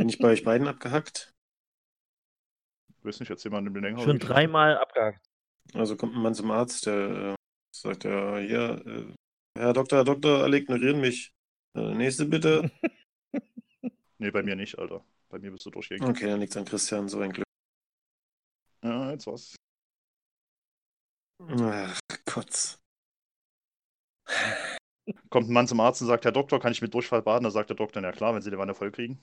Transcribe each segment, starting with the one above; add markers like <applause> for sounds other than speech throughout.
Bin ich bei euch beiden abgehackt? Ich weiß nicht, erzähl mal eine länger. Schon dreimal abgehakt. Also kommt ein Mann zum Arzt, der äh, sagt ja, hier, äh, Herr Doktor, Herr Doktor, alle ignorieren mich. Äh, nächste bitte. <laughs> Nee, bei mir nicht, Alter. Bei mir bist du durchgegangen. Okay, dann liegt's an Christian, so ein Glück. Ja, jetzt war's. Ach, Kotz. Kommt ein Mann zum Arzt und sagt, Herr Doktor, kann ich mit Durchfall baden? Da sagt der Doktor, ja klar, wenn Sie den Wanne voll kriegen.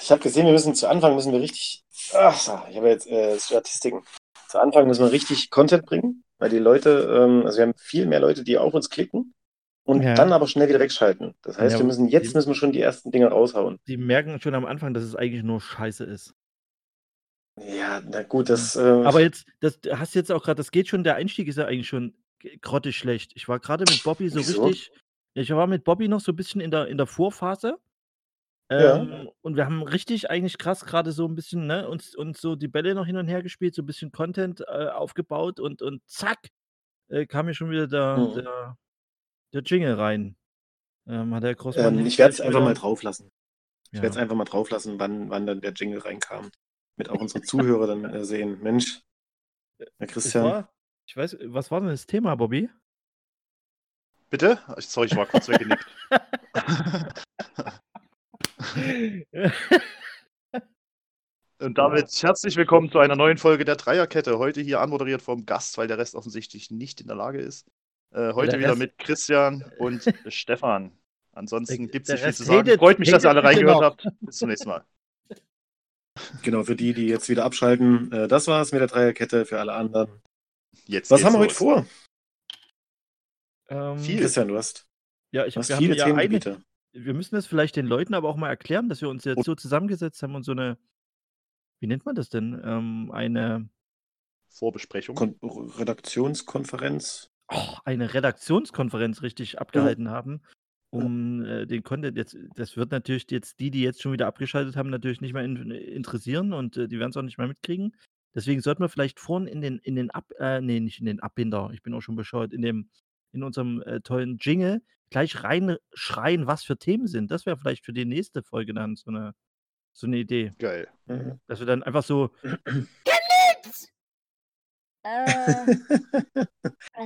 ich habe gesehen, wir müssen zu Anfang müssen wir richtig. Ach, ich habe jetzt äh, Statistiken. Zu Anfang müssen wir richtig Content bringen, weil die Leute, ähm, also wir haben viel mehr Leute, die auf uns klicken und Ja. dann aber schnell wieder wegschalten. Das heißt, Ja, wir müssen jetzt die- müssen wir schon die ersten Dinge raushauen. Die merken schon am Anfang, dass es eigentlich nur Scheiße ist. Ja, na gut, das. Äh, Aber jetzt, das hast du jetzt auch gerade, das geht schon, der Einstieg ist ja eigentlich schon g- grottig schlecht. Ich war gerade mit Bobby so Wieso? richtig, ich war mit Bobby noch so ein bisschen in der, in der Vorphase. Ja. Ähm, Und wir haben richtig eigentlich krass gerade so ein bisschen, ne, uns, uns so die Bälle noch hin und her gespielt, so ein bisschen Content äh, aufgebaut und, und zack, äh, kam hier schon wieder der, Mhm. der, der Jingle rein. Ähm, hat der ähm, ich werde es einfach wieder- mal drauf lassen. Ich Ja. werde es einfach mal drauf lassen, wann, wann dann der Jingle reinkam. Damit auch unsere Zuhörer dann äh, sehen. Mensch, Herr Es Christian. war, ich weiß, was war denn das Thema, Bobby? Bitte? Ich- Sorry, ich war kurz weggenickt. <laughs> <laughs> <laughs> Und damit herzlich willkommen zu einer neuen Folge der Dreierkette. Heute hier anmoderiert vom Gast, weil der Rest offensichtlich nicht in der Lage ist. Äh, heute Der wieder Rest- mit Christian <laughs> und Stefan. Ansonsten gibt es nicht viel zu sagen. redet- Freut mich, dass ihr alle reingehört habt. Bis zum nächsten Mal. <laughs> Genau, für die, die jetzt wieder abschalten, äh, das war's mit der Dreierkette. Für alle anderen. Jetzt Was haben wir heute los. vor? Ähm, Viel. Christian, du hast, Ja, ich du hast wir haben viele ja eine, Themengebiete. Wir müssen das vielleicht den Leuten aber auch mal erklären, dass wir uns jetzt so zusammengesetzt haben und so eine, wie nennt man das denn? Ähm, eine, Vorbesprechung. Kon Redaktionskonferenz. oh, eine Redaktionskonferenz richtig abgehalten haben, um äh, den Content jetzt, das wird natürlich jetzt die, die jetzt schon wieder abgeschaltet haben, natürlich nicht mehr in, interessieren und äh, die werden es auch nicht mehr mitkriegen. Deswegen sollten wir vielleicht vorhin in den, in den Ab, äh, nee, nicht in den Abbinder, ich bin auch schon bescheuert, in dem, in unserem äh, tollen Jingle gleich reinschreien, was für Themen sind. Das wäre vielleicht für die nächste Folge dann so eine, so eine Idee. Geil. Mhm. Dass wir dann einfach so, <laughs> Äh,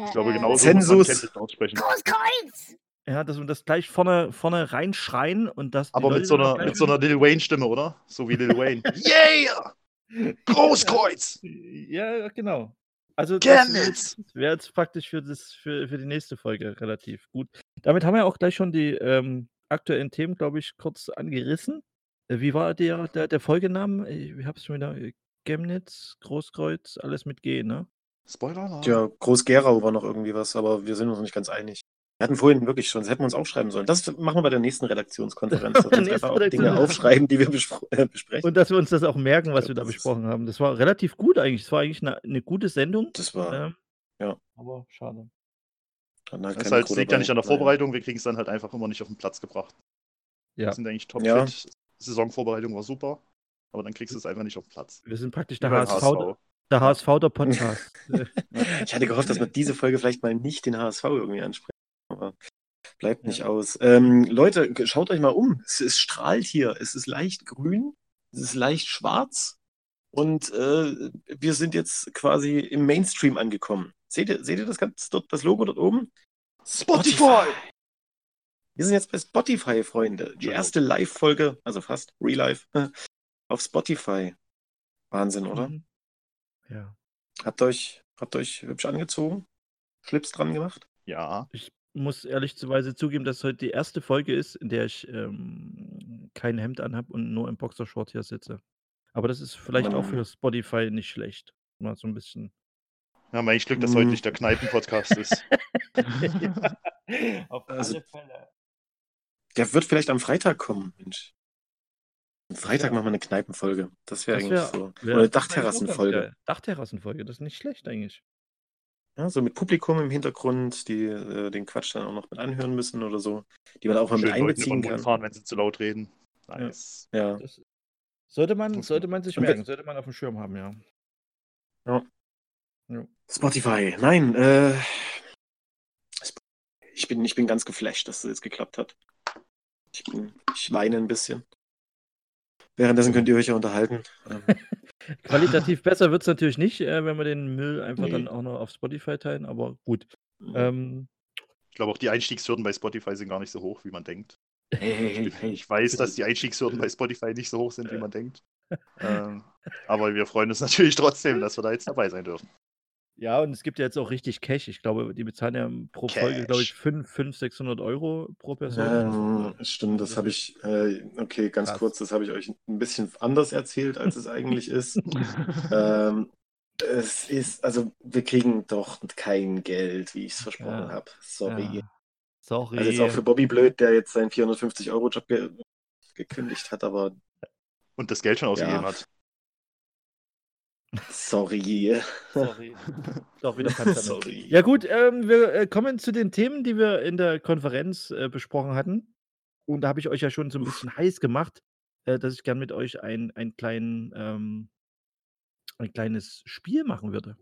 Ich glaube, genau so muss man Zensus. Chemnitz aussprechen. Großkreuz! ja, dass wir das gleich vorne, vorne reinschreien und das. Aber Leute mit so einer, mit so einer Lil Wayne-Stimme, oder? So wie Lil Wayne. <laughs> yeah! Großkreuz! Ja, genau. Also das wäre jetzt, praktisch für, das, für, für die nächste Folge relativ gut. Damit haben wir auch gleich schon die ähm, aktuellen Themen, glaube ich, kurz angerissen. Äh, Wie war der, der, der Folgename? Ich habe es schon wieder. äh, Chemnitz, Großkreuz, alles mit G, ne? Spoiler. Ja, Groß-Gerau war noch irgendwie was, aber wir sind uns noch nicht ganz einig. Wir hatten vorhin wirklich schon, das hätten wir uns aufschreiben sollen. Das machen wir bei der nächsten Redaktionskonferenz. dass <laughs> wir uns einfach auch Dinge aufschreiben, die wir bespro- äh, besprechen. Und dass wir uns das auch merken, was Ja, wir da das ist- besprochen haben. Das war relativ gut eigentlich. Es war eigentlich eine, eine gute Sendung. Das war Ähm, ja. Aber schade. dann halt Das, kein halt, liegt ja nicht an der. Vorbereitung, wir kriegen es dann halt einfach immer nicht auf den Platz gebracht. Ja. Wir sind eigentlich top Ja. fit. Saisonvorbereitung war super, aber dann kriegst du es einfach nicht auf den Platz. Wir sind praktisch der beim HSV, der HSV der Podcast. <laughs> Äh, Ich hatte gehofft, dass wir diese Folge vielleicht mal nicht den HSV irgendwie ansprechen. Aber bleibt nicht aus. Ähm, Leute, schaut euch mal um. Es, es strahlt hier. Es ist leicht grün. Es ist leicht schwarz. Und äh, wir sind jetzt quasi im Mainstream angekommen. Seht ihr, seht ihr das, ganz, dort, das Logo dort oben? Spotify! Wir sind jetzt bei Spotify, Freunde. Die Genau. erste Live-Folge, also fast Real Life, <laughs> auf Spotify. Wahnsinn, oder? Mhm. Ja. Habt ihr euch, habt ihr euch hübsch angezogen? Schlips dran gemacht? Ja, Ich muss ehrlicherweise zugeben, dass heute die erste Folge ist, in der ich ähm, kein Hemd anhab und nur im Boxershort hier sitze. Aber das ist vielleicht auch Man- für Spotify nicht schlecht. Mal so ein bisschen. Wir haben eigentlich Glück, dass heute Mm. nicht der Kneipen-Podcast ist. <laughs> Auf Also- alle Fälle. Der wird vielleicht am Freitag kommen, Mensch. Am Freitag Ja. machen wir eine Kneipenfolge. Das wäre eigentlich wär- so. wär- Oder Dachterrassenfolge. Dachterrassenfolge, das ist nicht schlecht eigentlich. Ja, so mit Publikum im Hintergrund, die äh, den Quatsch dann auch noch mit anhören müssen oder so. Die man auch mal Schön mit einbeziehen kann. fahren, wenn sie zu laut reden. Nice. Ja. Das sollte man, sollte man sich merken, sollte man auf dem Schirm haben, ja. Spotify. Nein, äh, ich bin, ich bin ganz geflasht, dass das jetzt geklappt hat. Ich, bin, ich weine ein bisschen. Währenddessen könnt ihr euch ja unterhalten. <laughs> Qualitativ besser wird es natürlich nicht, äh, wenn wir den Müll einfach Nee. dann auch noch auf Spotify teilen, aber gut. Ähm, Ich glaube auch die Einstiegshürden bei Spotify sind gar nicht so hoch, wie man denkt. <laughs> hey, hey, hey, hey. Ich weiß, dass die Einstiegshürden bei Spotify nicht so hoch sind, wie man denkt. Ähm, aber wir freuen uns natürlich trotzdem, dass wir da jetzt dabei sein dürfen. Ja, und es gibt ja jetzt auch richtig Cash. Ich glaube, die bezahlen ja pro Folge, glaube ich, Cash. 500, 500, 600 Euro pro Person. Ähm, stimmt, das habe ich, äh, okay, ganz Krass. kurz, das habe ich euch ein bisschen anders erzählt, als es eigentlich ist. <laughs> ähm, es ist, also wir kriegen doch kein Geld, wie ich es versprochen Ja. habe. Sorry. Ja. Sorry. Also jetzt auch für Bobby blöd, der jetzt seinen 450-Euro-Job ge gekündigt hat, aber Und das Geld schon ausgegeben Ja. hat. Sorry. Sorry. <laughs> Doch wieder Panzer. sorry. Ja gut, ähm, wir äh, kommen zu den Themen, die wir in der Konferenz äh, besprochen hatten. Und da habe ich euch ja schon so ein bisschen heiß gemacht, äh, dass ich gern mit euch ein, ein, kleinen, ähm, ein kleines Spiel machen würde.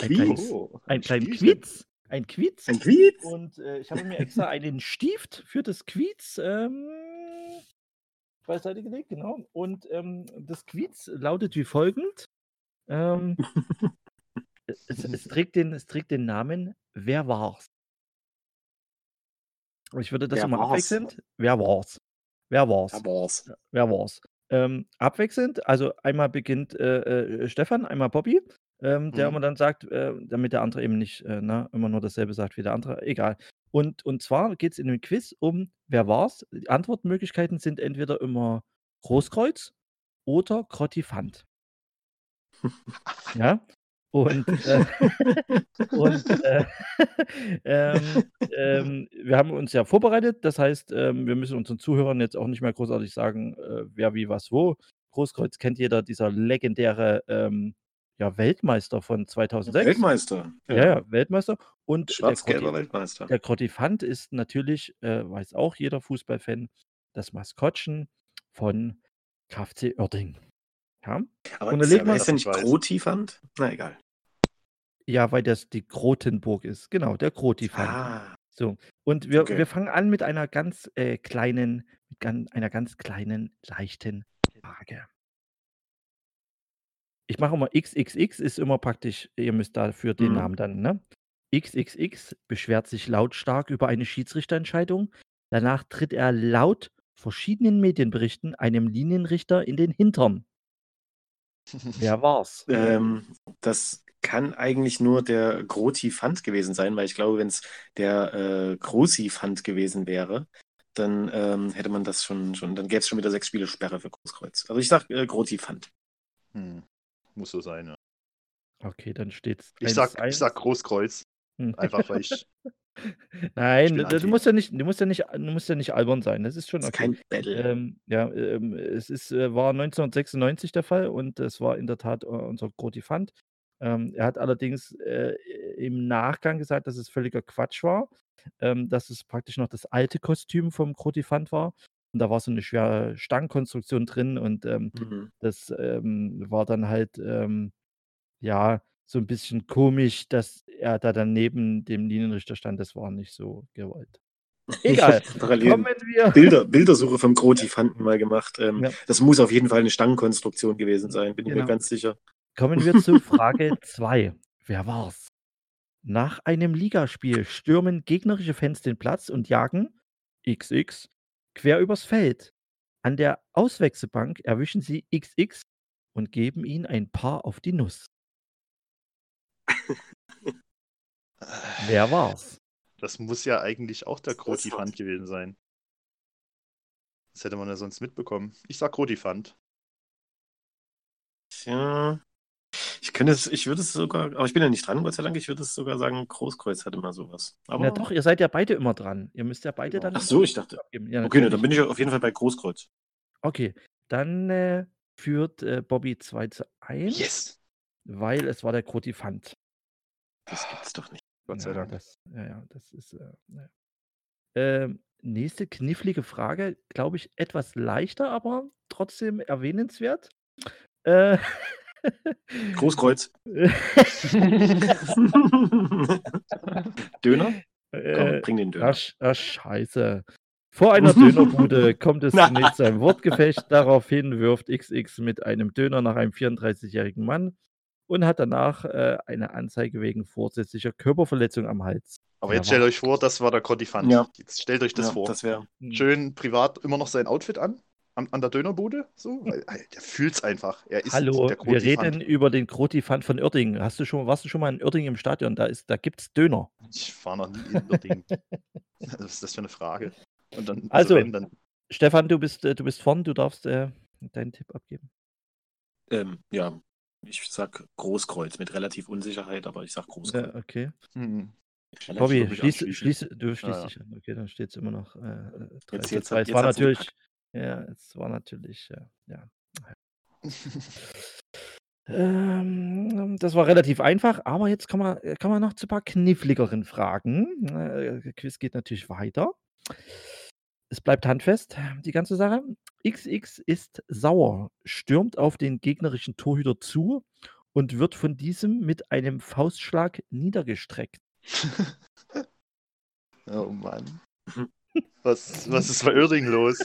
Ein Quiz? kleines, Oh, ein kleinen. Quiz. Ein Quiz. Ein Quiz? Und äh, ich habe mir extra einen Stift für das Quiz ähm, beiseite gelegt, genau. Und ähm, das Quiz lautet wie folgend. Ähm, <laughs> es, es, trägt den, es trägt den Namen Wer war's? Ich würde das Wer immer war's? abwechselnd. Wer war's? Wer war's? Ja, boss. Wer war's? Ähm, abwechselnd, also einmal beginnt äh, äh, Stefan, einmal Bobby, ähm, der Mhm. immer dann sagt, äh, damit der andere eben nicht äh, ne, immer nur dasselbe sagt wie der andere, egal. Und, und zwar geht es in dem Quiz um, wer war's? Die Antwortmöglichkeiten sind entweder immer Großkreuz oder Grottifant. <laughs> ja, und, äh, <laughs> und äh, <laughs> ähm, ähm, wir haben uns ja vorbereitet. Das heißt, ähm, wir müssen unseren Zuhörern jetzt auch nicht mehr großartig sagen, äh, wer wie was wo. Großkreuz kennt jeder, dieser legendäre ähm, ja, Weltmeister von 2006. Weltmeister. Ja, ja, Weltmeister. Und der, Schwarz-gelber Weltmeister. der Grottifant ist natürlich, äh, weiß auch jeder Fußballfan, das Maskottchen von KfC Oerding. Ja, Aber Und ist, ja, ist er nicht. Grotifant? Na egal. ja weil das die Grotenburg ist. Genau, der Grotifant. Ah, So, und wir, Okay. wir fangen an mit einer ganz äh, kleinen, mit gan, einer ganz kleinen, leichten Frage. Ich mache immer XXX, ist immer praktisch, ihr müsst dafür den Mhm. Namen dann, ne? XXX beschwert sich lautstark über eine Schiedsrichterentscheidung. Danach tritt er laut verschiedenen Medienberichten einem Linienrichter in den Hintern. Wer war's? <laughs> ähm, das kann eigentlich nur der Grotifant gewesen sein, weil ich glaube, wenn es der äh, Grosifant gewesen wäre, dann ähm, hätte man das schon, schon dann gäbe es schon wieder sechs Spiele Sperre für Großkreuz. Also ich sag äh, Grotifant. Hm. Muss so sein, ja. Okay, dann steht's. Ich sag, 1-1. ich sag Großkreuz. Einfach weil ich. <laughs> Nein, du, musst ja nicht, du musst ja nicht, du musst ja nicht albern sein. Das ist schon Das ist okay. kein Battle. Ähm, ja, ähm, es ist, äh, war 1996 der Fall und es war in der Tat äh, unser Grotifant. Ähm, er hat allerdings äh, im Nachgang gesagt, dass es völliger Quatsch war, ähm, dass es praktisch noch das alte Kostüm vom Grotifant war. Und da war so eine schwere Stangenkonstruktion drin und ähm, Mhm. das ähm, war dann halt, ja, so ein bisschen komisch, dass er da dann neben dem Linienrichter stand. Das war nicht so gewollt. <laughs> Egal. Bilder, Bildersuche vom <laughs> Grotifanten mal gemacht. Ähm, Ja. Das muss auf jeden Fall eine Stangenkonstruktion gewesen sein, bin ich Genau. mir ganz sicher. Kommen wir zu Frage 2. Wer war's? Nach einem Ligaspiel stürmen gegnerische Fans den Platz und jagen XX quer übers Feld. An der Auswechselbank erwischen sie XX und geben ihn ein Paar auf die Nuss. <laughs> Wer war's? Das muss ja eigentlich auch der Das Grotifant gewesen sein. Das hätte man ja sonst mitbekommen. Ich sag Rotifant. Ja. Ich könnte es, ich würde es sogar, aber ich bin ja nicht dran, Gott sei Dank, ich würde es sogar sagen, Großkreuz hatte mal sowas. Aber, Na doch, ihr seid ja beide immer dran. Ihr müsst ja beide dann. Ach so, ich dachte. abgeben. Ja, Okay, ne, dann bin ich auf jeden Fall bei Großkreuz. Okay, dann äh, führt äh, Bobby 2 zu 1, Yes! weil es war der Krotifant. Das gibt's doch nicht. Gott sei ja, Dank. Das, ja, ja, das ist. Äh, ja. ähm, nächste knifflige Frage, glaube ich, etwas leichter, aber trotzdem erwähnenswert. Äh, Großkreuz. <laughs> Döner? Komm, äh, bring den ach, Döner. sch- ach, scheiße. Vor einer Dönerbude <laughs> kommt es zunächst zu einem Wortgefecht. Daraufhin wirft XX mit einem Döner nach einem 34-jährigen Mann und hat danach äh, eine Anzeige wegen vorsätzlicher Körperverletzung am Hals. Aber Ja, jetzt stellt euch vor, das war der Codifant. Ja. Jetzt stellt euch das ja, vor. Das wäre. Schön privat immer noch sein Outfit an. An, an der Dönerbude. So. Weil, der fühlt's einfach. Er ist Hallo, der wir reden über den Krotifant von Oerding. Hast du schon, warst du schon mal in Oerding im Stadion? Da, ist, da gibt es Döner. Ich war noch nie in Uerdingen. <laughs> Was ist das für eine Frage? Und dann, Also- wenn, dann Stefan, du bist, äh, du bist vorn, du darfst äh, deinen Tipp abgeben. Ähm, ja, ich sag Großkreuz mit relativ Unsicherheit, aber ich sag Großkreuz. Ja, okay. hm, Bobby, schließ, schließ, du schließt ja. dich an. Okay, dann steht es immer noch. Äh, 3 Jetzt- zu jetzt 2. hat- Es jetzt war natürlich. Ja, es war natürlich. Äh, ja. <laughs> Ähm, das war relativ einfach, aber jetzt kann man, kann man noch zu ein paar kniffligeren Fragen. Äh, der Quiz geht natürlich weiter. Es bleibt handfest, die ganze Sache. XX ist sauer, stürmt auf den gegnerischen Torhüter zu und wird von diesem mit einem Faustschlag niedergestreckt. <laughs> oh Mann. Was, was ist bei <laughs> Uerdingen los?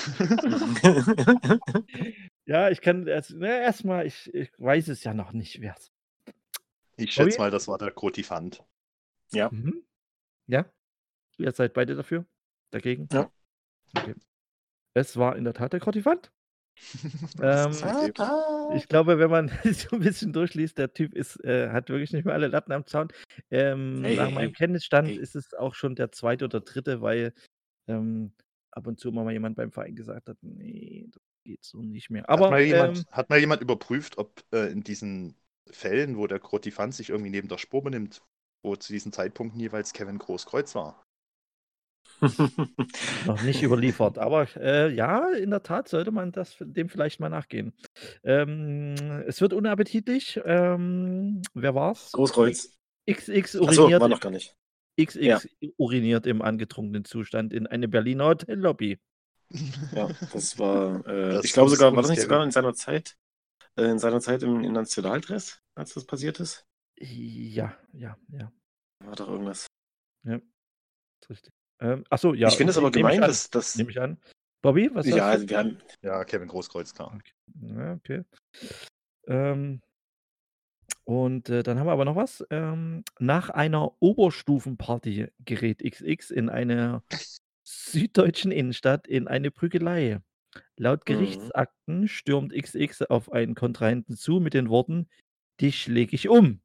<laughs> Ja, ich kann erst, na, erstmal, ich, ich weiß es ja noch nicht, wer es Ich schätze Bobby? mal, das war der Krotifant. ja. Mhm. Ja? Ihr seid beide dafür? Dagegen? Ja. Okay. Es war in der Tat der Krotifant. <laughs> Ähm. Ich glaube, wenn man <laughs> so ein bisschen durchliest, der Typ ist, äh, hat wirklich nicht mehr alle Latten am Zaun. Ähm, Hey, nach meinem hey. Kenntnisstand Hey. ist es auch schon der zweite oder dritte, weil ähm, ab und zu immer mal jemand beim Verein gesagt hat, nee, das geht so nicht mehr. hat, Aber mal jemand, ähm, hat mal jemand überprüft, ob äh, in diesen Fällen, wo der Krotifant sich irgendwie neben der Spur benimmt, wo zu diesen Zeitpunkten jeweils Kevin Großkreuz war? <laughs> noch nicht überliefert. Aber äh, ja, in der Tat sollte man das dem vielleicht mal nachgehen. Ähm, es wird unappetitlich. Ähm, wer war's? Großkreuz. XX uriniert, war noch gar nicht. XX ja. uriniert im angetrunkenen Zustand in eine Berliner Hotellobby. Ja, das war, äh, <laughs> Das ich glaube sogar, war das nicht sogar in seiner Zeit, äh, in seiner Zeit im, im Nationaldress, als das passiert ist? Ja, ja, ja. War doch irgendwas. Ist richtig. Ähm, achso, ja. ich finde es aber gemein, dass das. Nehme ich an. Bobby, was Ja, also wir haben. Ja, Kevin Großkreuz, klar. Ja, okay. Ähm, und äh, dann haben wir aber noch was. Ähm, nach einer Oberstufenparty gerät XX in einer süddeutschen Innenstadt in eine Prügelei. Laut Mhm. Gerichtsakten stürmt XX auf einen Kontrahenten zu mit den Worten: Dich leg ich um.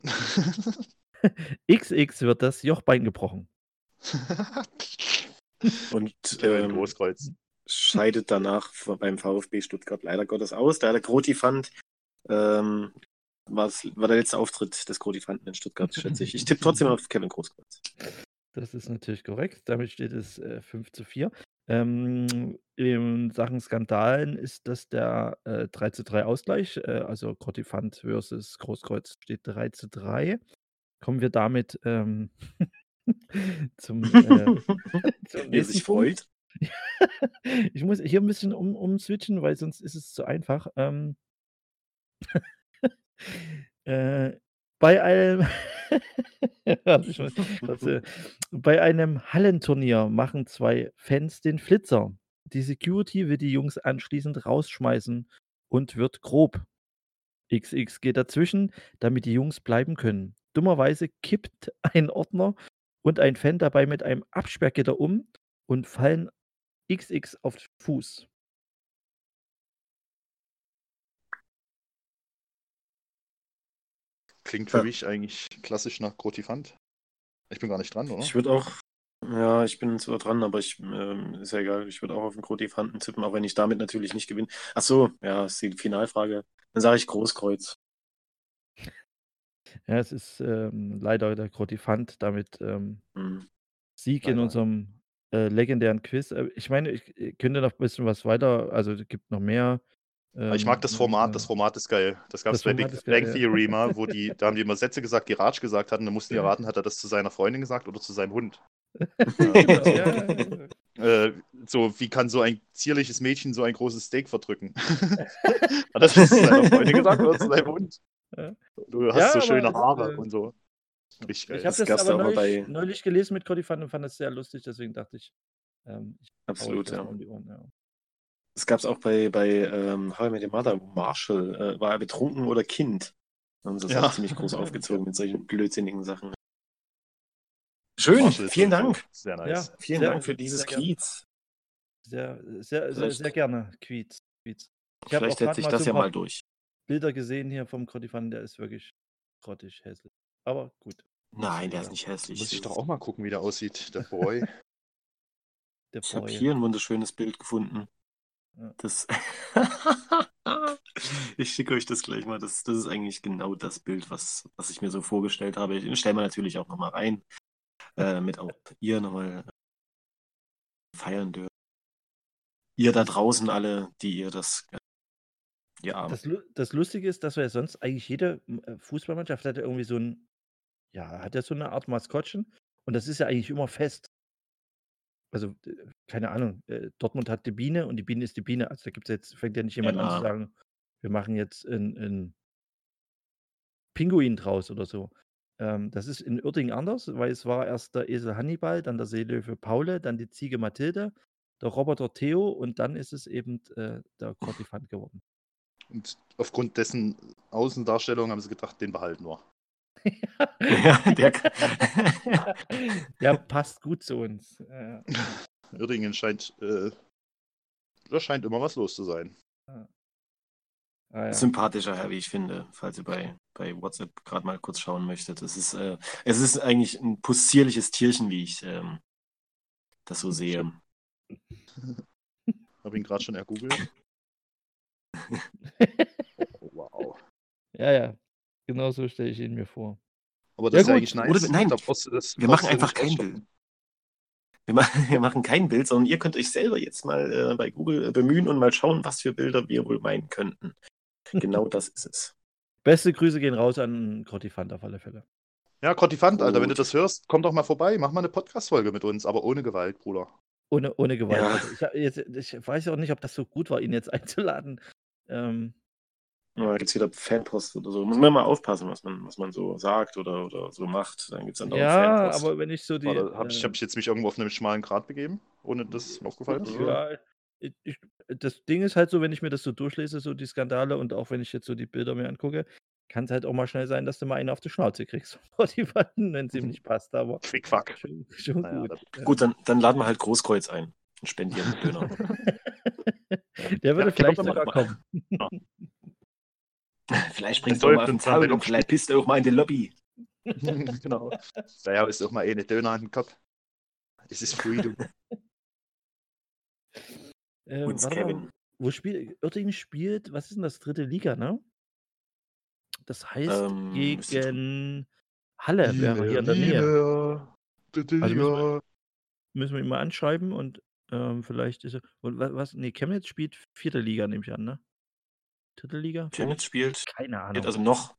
<laughs> <laughs> XX wird das Jochbein gebrochen. <laughs> Und Kevin ähm, Großkreuz. scheidet danach beim VfB Stuttgart leider Gottes aus. Da der Grotifant ähm, war's- war der letzte Auftritt des Grotifanten in Stuttgart, schätze ich. Ich tippe trotzdem auf Kevin Großkreuz. Das ist natürlich korrekt. Damit steht es äh, 5 zu 4. Ähm, in Sachen Skandalen ist das der äh, 3 zu 3 Ausgleich. Äh, also Krotifant versus Großkreuz steht 3 zu 3. Kommen wir damit ähm, <laughs> <laughs> zum, äh, <laughs> zum er nächsten sich freut. <laughs> Ich muss hier ein bisschen um, umswitchen, weil sonst ist es zu einfach. Ähm, äh, bei einem äh, bei einem Hallenturnier machen zwei Fans den Flitzer. Die Security will die Jungs anschließend rausschmeißen und wird grob. XX geht dazwischen, damit die Jungs bleiben können. Dummerweise kippt ein Ordner und ein Fan dabei mit einem Absperrgitter um und fallen XX auf den Fuß. Klingt für Ja. mich eigentlich klassisch nach Grotifant. Ich bin gar nicht dran, oder? Ich würde auch, Ja, ich bin zwar dran, aber ich, ähm, ist ja egal. Ich würde auch auf den Krotifanten tippen, auch wenn ich damit natürlich nicht gewinne. Ach so, ja, ist die Finalfrage. Dann sage ich Großkreuz. Ja, es ist ähm, leider der Krotifant damit ähm, Hm. Sieg in Leider. unserem äh, legendären Quiz. Äh, Ich meine, ich ich könnte noch ein bisschen was weiter, also es gibt noch mehr. Aber ich mag ähm, das muss Format, mal- das Format ist geil. Das gab es Das bei Format Big ist geil, Bang ja. Theory <laughs> mal, wo die, da haben die immer Sätze gesagt, die Raj gesagt hatten, dann mussten die Ja. erraten, hat er das zu seiner Freundin gesagt oder zu seinem Hund. <laughs> Genau, <laughs> ja, ja, ja. Äh, so, wie kann so ein zierliches Mädchen so ein großes Steak verdrücken? hat er das zu seiner Freundin gesagt oder zu seinem Hund? Ja. Du hast Ja, so schöne Haare äh, und so. Ich geil. habe Das das aber ja neulich, bei- neulich gelesen mit Kodifan und fand das sehr lustig, deswegen dachte ich, ähm, ich Absolut, das ja. um Ohren. Ja. Das gab es auch bei, bei ähm, How I Met Your Mother, Marshall. Äh, war er betrunken oder Kind? Haben sie das Ja. auch ziemlich groß <laughs> aufgezogen mit solchen blödsinnigen Sachen. Schön, Marshall vielen Dank. Sehr Ja, nice. Vielen sehr, Dank für dieses sehr gerne. Quiz. Sehr, sehr, sehr, Vielleicht- sehr gerne, Quiz. Ich Vielleicht sich mal das ja mal durch. Bilder gesehen hier vom Kodifan, der ist wirklich grottig hässlich. Aber gut, Nein, der Ja. ist nicht hässlich. Muss ich doch auch mal gucken, wie der aussieht, der <laughs> Boy. der Ich habe hier ein wunderschönes Bild gefunden. Ja. Das <laughs> ich schicke euch das gleich mal. Das, das ist eigentlich genau das Bild, was, was ich mir so vorgestellt habe. Ich stelle mal natürlich auch nochmal rein, äh, <laughs> mit auch ihr nochmal feiern dürft. Ihr da draußen alle, die ihr das. äh, Ja, Das, Lu- das Lustige ist, dass wir ja sonst eigentlich jede äh, Fußballmannschaft hat ja irgendwie so ein, ja, hat ja so eine Art Maskottchen und das ist ja eigentlich immer fest. Also, äh, keine Ahnung, äh, Dortmund hat die Biene und die Biene ist die Biene. Also da gibt's jetzt, fängt ja nicht jemand an zu Ja. sagen, wir machen jetzt einen Pinguin draus oder so. Ähm, das ist in Uerdingen anders, weil es war erst der Esel Hannibal, dann der Seelöwe Paule, dann die Ziege Mathilde, der Roboter Theo und dann ist es eben äh, der Kortifant geworden. Und aufgrund dessen Außendarstellung haben sie gedacht, den behalten wir. ja <laughs> der, <laughs> Der passt gut zu uns. Ja. Uerdingen scheint, äh, da scheint immer was los zu sein. Ah, ja. sympathischer Herr, wie ich finde, falls ihr bei, bei WhatsApp gerade mal kurz schauen möchtet. Es ist, äh, es ist eigentlich ein possierliches Tierchen, wie ich ähm, das so sehe. <laughs> Habe ihn gerade schon ergoogelt. Oh, wow. ja, ja, genau so stelle ich ihn mir vor. Aber das ist ja gut. eigentlich nice. Oder- nein, das- Wir machen einfach kein. Bild. Wir machen, <laughs> wir machen kein Bild, sondern ihr könnt euch selber jetzt mal äh, bei Google äh, bemühen und mal schauen, was für Bilder wir wohl meinen könnten. Genau das ist es. Beste Grüße gehen raus an Kortifant auf alle Fälle. Ja, Kortifant, Alter, wenn du das hörst, komm doch mal vorbei, mach mal eine Podcast-Folge mit uns, aber ohne Gewalt, Bruder. Ohne, ohne Gewalt. Ja. Also ich, jetzt, ich weiß auch nicht, ob das so gut war, ihn jetzt einzuladen. Ähm, Ja, da gibt es wieder Fanpost oder so. Muss man mal aufpassen, was man, was man so sagt oder, oder so macht. Dann gibt es dann dauernd ja, Fanpost. aber wenn ich so die. Habe ich, äh, hab ich jetzt mich irgendwo auf einem schmalen Grat begeben, ohne dass es mir aufgefallen ist? Ja, ich, ich, das Ding ist halt so, wenn ich mir das so durchlese, so die Skandale und auch wenn ich jetzt so die Bilder mir angucke, kann es halt auch mal schnell sein, dass du mal einen auf die Schnauze kriegst <laughs> vor die Wanden, wenn es ihm nicht passt. Aber Quickfuck. schon, schon Naja, gut. Ja. Gut, dann, dann laden wir halt Großkreuz ein spendieren Döner. <laughs> Der würde Ja, vielleicht sogar kommen. <laughs> vielleicht springst Das du auch mal auf den Zaun und vielleicht bist du auch mal in der Lobby. <laughs> genau. Naja, ist auch mal eh eine Döner an den Kopf. Es ist Freedom. Äh, warte mal, Kevin. wo spielt Oettingen spielt, was ist denn das dritte Liga, ne? Das heißt Ähm, die gegen Halle wäre hier in der Nähe. Also müssen wir- Müssen wir ihn mal anschreiben und ähm, vielleicht ist er. Und wa- was? Nee, Chemnitz spielt vierte Liga, nehme ich an, ne? Dritte Liga? Chemnitz spielt, Keine Ahnung. also noch,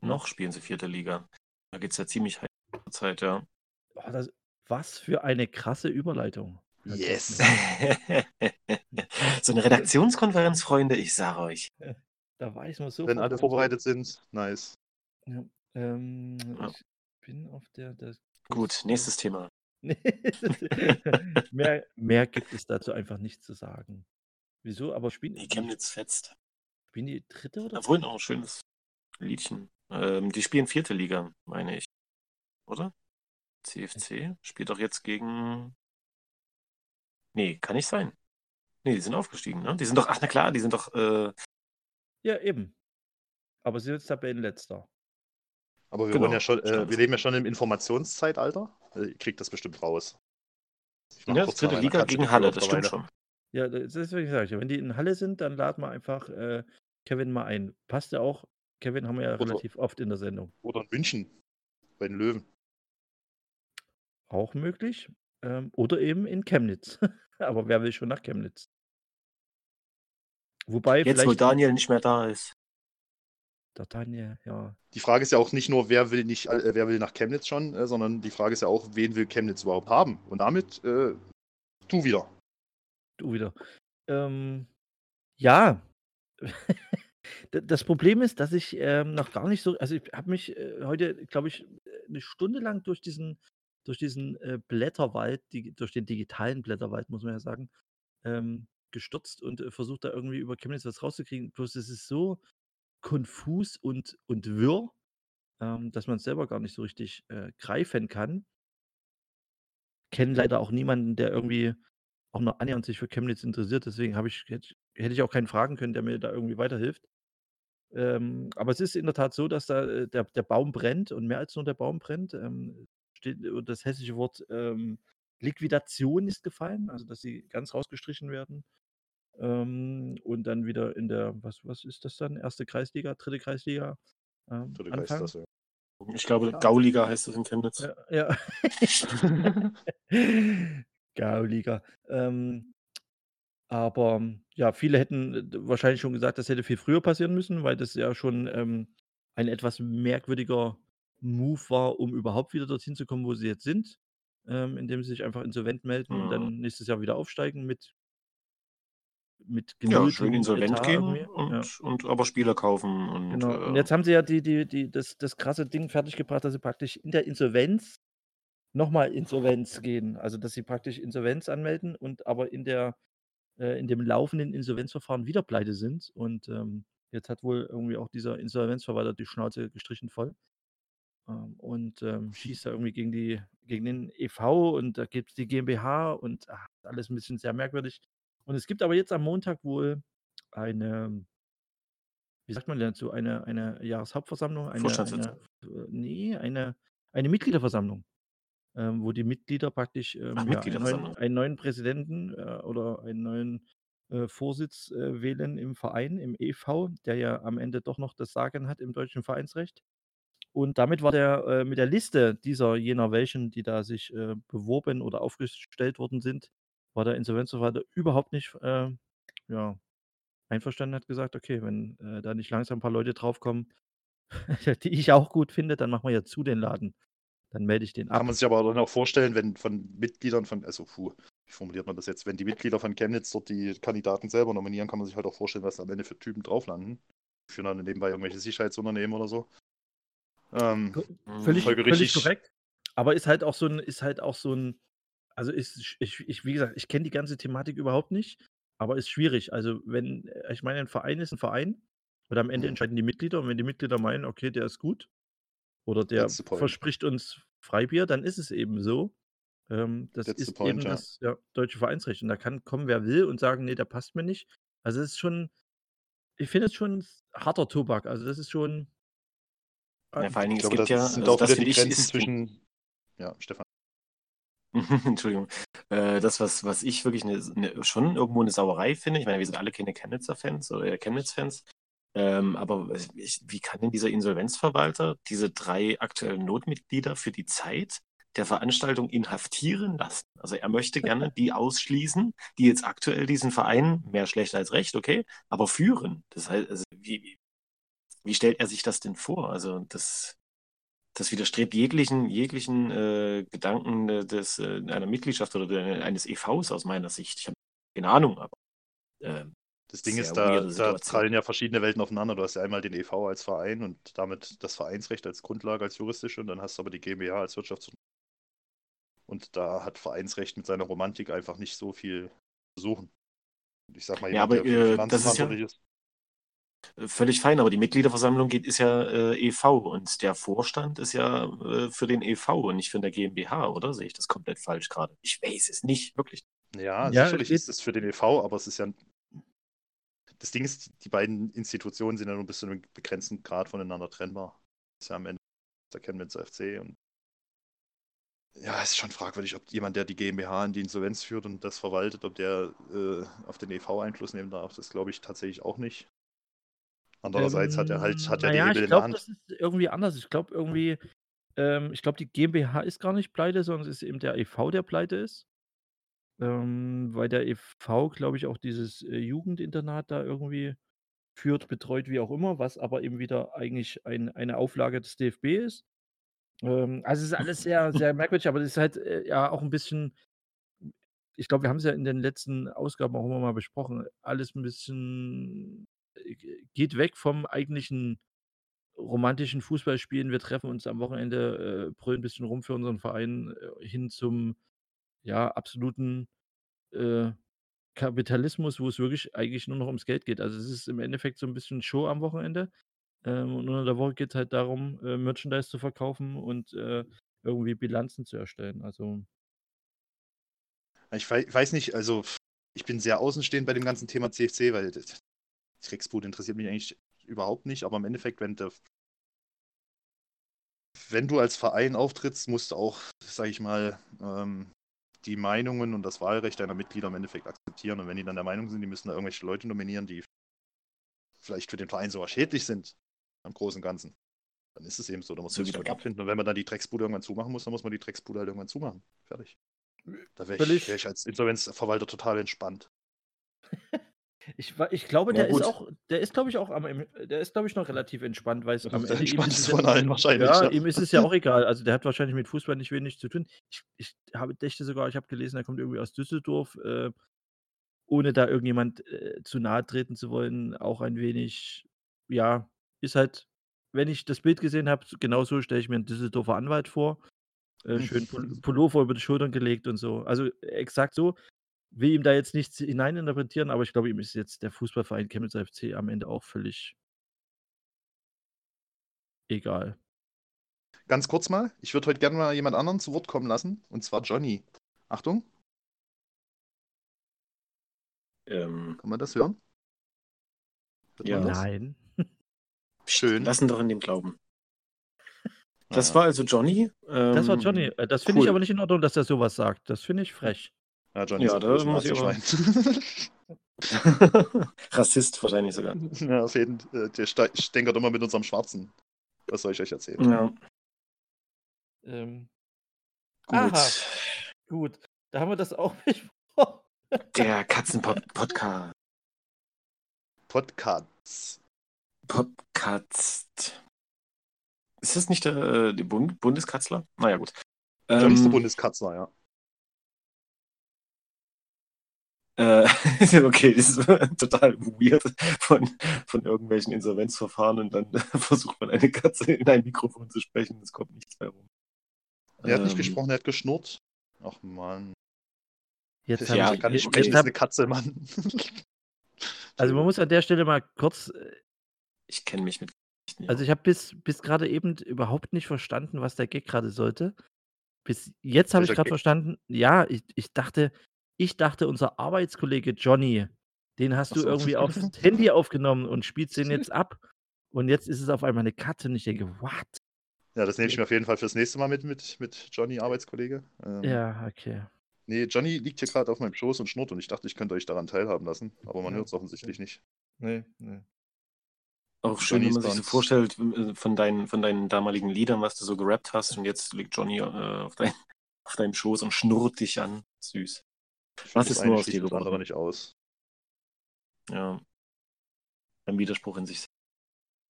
Noch? spielen sie vierte Liga. Da geht es ja ziemlich heiß zur Zeit, ja. Oh, das, was für eine krasse Überleitung. Das Yes. <laughs> so eine Redaktionskonferenz, Freunde, ich sage euch. <laughs> Da weiß man so. Wenn alle vorbereitet sind, nice. Ja, ähm, Ja. Ich bin auf der. der Gut, nächstes Thema. <laughs> mehr, mehr gibt es dazu einfach nicht zu sagen. Wieso? Aber spielen, Nee, Chemnitz fetzt. spielen die dritte oder? Da vorhin auch ein schönes Liedchen. Ähm, die spielen vierte Liga, meine ich. Oder? CFC spielt doch jetzt gegen. Nee, kann nicht sein. Nee, die sind aufgestiegen, ne? Die sind doch, ach na klar, die sind doch, äh, Ja, eben. Aber sie sind jetzt Tabellenletzter. Aber wir, Genau, wollen ja schon, äh, wir leben ja schon im Informationszeitalter. Äh, Ihr kriegt das bestimmt raus. Ich Ja, kurz dritte Liga gegen Halle, das stimmt schon. Ja, das ist sage ich. Wenn die in Halle sind, dann laden wir einfach äh, Kevin mal ein. Passt ja auch. Kevin haben wir ja Oder- relativ oft in der Sendung. Oder in München. Bei den Löwen. Auch möglich. Ähm, oder eben in Chemnitz. <laughs> Aber wer will schon nach Chemnitz? Wobei Jetzt, wo Daniel nicht mehr da ist. Der Daniel, ja. Die Frage ist ja auch nicht nur, wer will nicht, äh, wer will nach Chemnitz schon, äh, sondern die Frage ist ja auch, wen will Chemnitz überhaupt haben? Und damit äh, du wieder. Du wieder. Ähm, ja. <laughs> Das Problem ist, dass ich ähm, noch gar nicht so, also ich habe mich äh, heute, glaube ich, eine Stunde lang durch diesen, durch diesen äh, Blätterwald, die, durch den digitalen Blätterwald, muss man ja sagen, ähm, gestürzt und äh, versucht da irgendwie über Chemnitz was rauszukriegen. Bloß es ist so konfus und, und wirr, ähm, dass man es selber gar nicht so richtig äh, greifen kann. Kenne leider auch niemanden, der irgendwie auch nur annähernd sich für Chemnitz interessiert. Deswegen ich, hätte, hätte ich auch keinen fragen können, der mir da irgendwie weiterhilft. Ähm, aber es ist in der Tat so, dass da äh, der, der Baum brennt und mehr als nur der Baum brennt. Ähm, steht, äh, das hessische Wort ähm, Liquidation ist gefallen, also dass sie ganz rausgestrichen werden. Ähm, und dann wieder in der, was, was ist das dann? Erste Kreisliga, dritte Kreisliga ähm, Dritte anfangen. das, ja. Ich glaube, Ja. Gauliga heißt das in Chemnitz. Ja, ja. <laughs> Gauliga. Ähm, aber ja, viele hätten äh, wahrscheinlich schon gesagt, das hätte viel früher passieren müssen, weil das ja schon ähm, ein etwas merkwürdiger Move war, um überhaupt wieder dorthin zu kommen, wo sie jetzt sind, ähm, indem sie sich einfach insolvent melden und Mhm. dann nächstes Jahr wieder aufsteigen mit, mit Ja, genügendem schön insolvent gehen und, Ja. und aber Spieler kaufen. Und, Genau. Und äh, jetzt haben sie ja die, die, die, das, das krasse Ding fertiggebracht, dass sie praktisch in der Insolvenz nochmal Insolvenz gehen. Also dass sie praktisch Insolvenz anmelden und aber in der äh, in dem laufenden Insolvenzverfahren wieder pleite sind. Und ähm, jetzt hat wohl irgendwie auch dieser Insolvenzverwalter die Schnauze gestrichen voll. Ähm, und ähm, schießt da irgendwie gegen die, gegen den EV und da gibt es die GmbH und ach, alles ein bisschen sehr merkwürdig. Und es gibt aber jetzt am Montag wohl eine, wie sagt man dazu, eine, eine Jahreshauptversammlung, eine, eine, nee, eine, eine Mitgliederversammlung, ähm, wo die Mitglieder praktisch ähm, Ach, ja, einen, neuen, einen neuen Präsidenten äh, oder einen neuen äh, Vorsitz äh, wählen im Verein, im EV, der ja am Ende doch noch das Sagen hat im deutschen Vereinsrecht. Und damit war der äh, mit der Liste dieser jener welchen, die da sich äh, beworben oder aufgestellt worden sind, war der Insolvenzverwalter überhaupt nicht äh, ja, einverstanden, hat gesagt, okay, wenn äh, da nicht langsam ein paar Leute draufkommen, <laughs> die ich auch gut finde, dann machen wir ja zu den Laden. Dann melde ich den ab. Kann man sich aber dann auch vorstellen, wenn von Mitgliedern von, also puh, wie formuliert man das jetzt, wenn die Mitglieder von Chemnitz dort die Kandidaten selber nominieren, kann man sich halt auch vorstellen, was da am Ende für Typen drauf landen. Für dann nebenbei irgendwelche Sicherheitsunternehmen oder so. Ähm, Mhm. Völlig, völlig korrekt. Aber ist halt auch so ein, ist halt auch so ein, also ist, ich, ich, wie gesagt, ich kenne die ganze Thematik überhaupt nicht, aber ist schwierig. Also wenn, äh, ich meine, ein Verein ist ein Verein und am Ende Mhm. entscheiden die Mitglieder und wenn die Mitglieder meinen, okay, der ist gut oder der verspricht uns Freibier, dann ist es eben so. Ähm, das That's the ist point, eben ja. das ja, deutsche Vereinsrecht und da kann kommen, wer will und sagen, nee, der passt mir nicht. Also es ist schon, ich finde es schon harter Tobak. Also das ist schon, Ja, vor allen Dingen, ich es gibt das ja, sind also auch das wieder finde die ich Grenzen ist, zwischen. Ja, Stefan. <laughs> Entschuldigung, äh, das, was, was ich wirklich eine, eine, schon irgendwo eine Sauerei finde, ich meine, wir sind alle keine Chemnitzer-Fans oder Chemnitz-Fans, ähm, aber ich, wie kann denn dieser Insolvenzverwalter diese drei aktuellen Notmitglieder für die Zeit der Veranstaltung inhaftieren lassen? Also er möchte gerne die ausschließen, die jetzt aktuell diesen Verein, mehr schlecht als recht, okay, aber führen. Das heißt, also wie, wie stellt er sich das denn vor? Also das, das widerstrebt jeglichen, jeglichen äh, Gedanken äh, des, äh, einer Mitgliedschaft oder der, eines EVs aus meiner Sicht. Ich habe keine Ahnung, aber äh, Das Ding ist, da, da prallen ja verschiedene Welten aufeinander. Du hast ja einmal den EV als Verein und damit das Vereinsrecht als Grundlage, als juristische, und dann hast du aber die GmbH als Wirtschafts- und da hat Vereinsrecht mit seiner Romantik einfach nicht so viel zu suchen. Ich sag mal, Ja, aber, der äh, das ist ja- ist. Völlig fein. Aber die Mitgliederversammlung geht, ist ja äh, EV und der Vorstand ist ja äh, für den EV und nicht für der GmbH, oder? Sehe ich das komplett falsch gerade? Ich weiß es nicht, wirklich. Ja, Ja, sicherlich ist es für den EV, aber es ist ja. Das Ding ist, die beiden Institutionen sind ja nur bis zu einem begrenzten Grad voneinander trennbar. Das ist ja am Ende der Chemnitz FC und Ja, ist schon fragwürdig, ob jemand, der die GmbH in die Insolvenz führt und das verwaltet, ob der äh, auf den EV Einfluss nehmen darf. Das glaube ich tatsächlich auch nicht. Andererseits hat er halt hat er die naja, Hebel ich in der glaube, Hand. das ist irgendwie anders. Ich glaube irgendwie, ähm, ich glaube, die GmbH ist gar nicht pleite, sondern es ist eben der e.V., der pleite ist. Ähm, weil der e.V., glaube ich, auch dieses, äh, Jugendinternat da irgendwie führt, betreut, wie auch immer, was aber eben wieder eigentlich ein eine Auflage des DFB ist. Ähm, also, es ist alles sehr, <laughs> sehr merkwürdig, aber das ist halt, äh, ja auch 'n bisschen ich glaube, wir haben's ja in den letzten Ausgaben auch immer mal besprochen, alles 'n bisschen, geht weg vom eigentlichen romantischen Fußballspielen. Wir treffen uns am Wochenende, äh, brüllen 'n bisschen rum für unseren Verein, äh, hin zum, ja, absoluten, äh, Kapitalismus, wo es wirklich eigentlich nur noch ums Geld geht. Also, es ist im Endeffekt so 'n bisschen Show am Wochenende. Ähm, und unter der Woche geht's halt darum, äh, Merchandise zu verkaufen und, äh, irgendwie Bilanzen zu erstellen. Also Ich wei weiß nicht, also ich bin sehr außenstehend bei dem ganzen Thema CFC, weil Drecksbude interessiert mich eigentlich überhaupt nicht, aber im Endeffekt, wenn der wenn du als Verein auftrittst, musst du auch, sage ich mal, ähm, die Meinungen und das Wahlrecht deiner Mitglieder im Endeffekt akzeptieren. Und wenn die dann der Meinung sind, die müssen da irgendwelche Leute nominieren, die vielleicht für den Verein sogar schädlich sind, am Großen und Ganzen, dann ist es eben so. Da muss man sich damit ab. abfinden. Und wenn man dann die Drecksbude irgendwann zumachen muss, dann muss man die Drecksbude halt irgendwann zumachen. Fertig. Da wäre ich, wär ich als Insolvenzverwalter total entspannt. <laughs> Ich ich glaube, Ja, der ist auch der ist, glaube ich, auch am der ist, glaube ich, noch relativ entspannt, weil's Das am Ende entspannteste es von allen wahrscheinlich, ja, ja. ihm ist es ja auch egal. Also, der hat wahrscheinlich mit Fußball nicht wenig zu tun. Ich ich habe dächte sogar, ich habe gelesen, er kommt irgendwie aus Düsseldorf, äh, ohne da irgendjemand, äh, zu nahe treten zu wollen, auch ein wenig ja, ist halt wenn ich das Bild gesehen habe, genau so stelle ich mir 'n Düsseldorfer Anwalt vor. Äh, schön Pul Pullover über die Schultern gelegt und so. Also, exakt so. Will ihm da jetzt nichts hineininterpretieren, aber ich glaube, ihm ist jetzt der Fußballverein Chemnitzer FC am Ende auch völlig egal. Ganz kurz mal, ich würde heute gerne mal jemand anderen zu Wort kommen lassen, und zwar Johnny. Achtung, Ähm, kann man das hören? Hört Ja. man das? Nein. Schön. lassen doch in dem Glauben. Das Ah. war also Johnny. Das war Ähm, Johnny. Äh, das finde ich cool. aber nicht in Ordnung, dass er so was sagt. Das finde ich frech. Ja, Johnny Ja, da muss ich aber-. <laughs> <laughs> Rassist wahrscheinlich sogar. ja, auf jeden Fall. Der ste- stänkert immer mit unserem Schwarzen. Was soll ich euch erzählen? Ja, Ähm, gut. Aha. gut. Da haben wir das auch <laughs> besprochen. Der Katzenpodcast. Podcasts. Podcast. Ist das nicht der, äh, der Bund Bundeskatzler? Naja, gut. Johnny ist der Ähm, Bundeskatzler, ja. Äh, <laughs> okay, das ist <laughs> total weird von, von irgendwelchen Insolvenzverfahren und dann <laughs> versucht man eine Katze in ein Mikrofon zu sprechen, es kommt nichts mehr rum. Er hat nicht Ähm, gesprochen, er hat geschnurrt. Ach man. Jetzt Ja, ich, kann nicht sprechen, ist eine Katze, Mann. also man muss an der Stelle mal kurz, äh, Ich kenne mich mit nicht also ich habe bis, bis gerade eben überhaupt nicht verstanden, was der Gag gerade sollte. Bis jetzt habe ich gerade verstanden, ja, ich, ich dachte, ich dachte, unser Arbeitskollege Johnny, den hast du so. irgendwie aufs <laughs> Handy aufgenommen und spielst den jetzt ab. Und jetzt ist es auf einmal eine Katze und ich denke, what? Ja, das nehme ich mir auf jeden Fall fürs nächste Mal mit, mit, mit Johnny, Arbeitskollege. Ähm, Ja, okay. Nee, Johnny liegt hier gerade auf meinem Schoß und schnurrt und ich dachte, ich könnte euch daran teilhaben lassen. Aber man Ja. hört es offensichtlich nicht. Nee, nee. Auch schön, Johnny wenn man sich so vorstellt, äh, von deinen, von deinen damaligen Liedern, was du so gerappt hast, und jetzt liegt Johnny äh, auf, dein, <laughs> auf deinem Schoß und schnurrt dich an. Süß. Was Das ist nur aus dir das geworden? nicht aus. Ja. Ein Widerspruch in sich.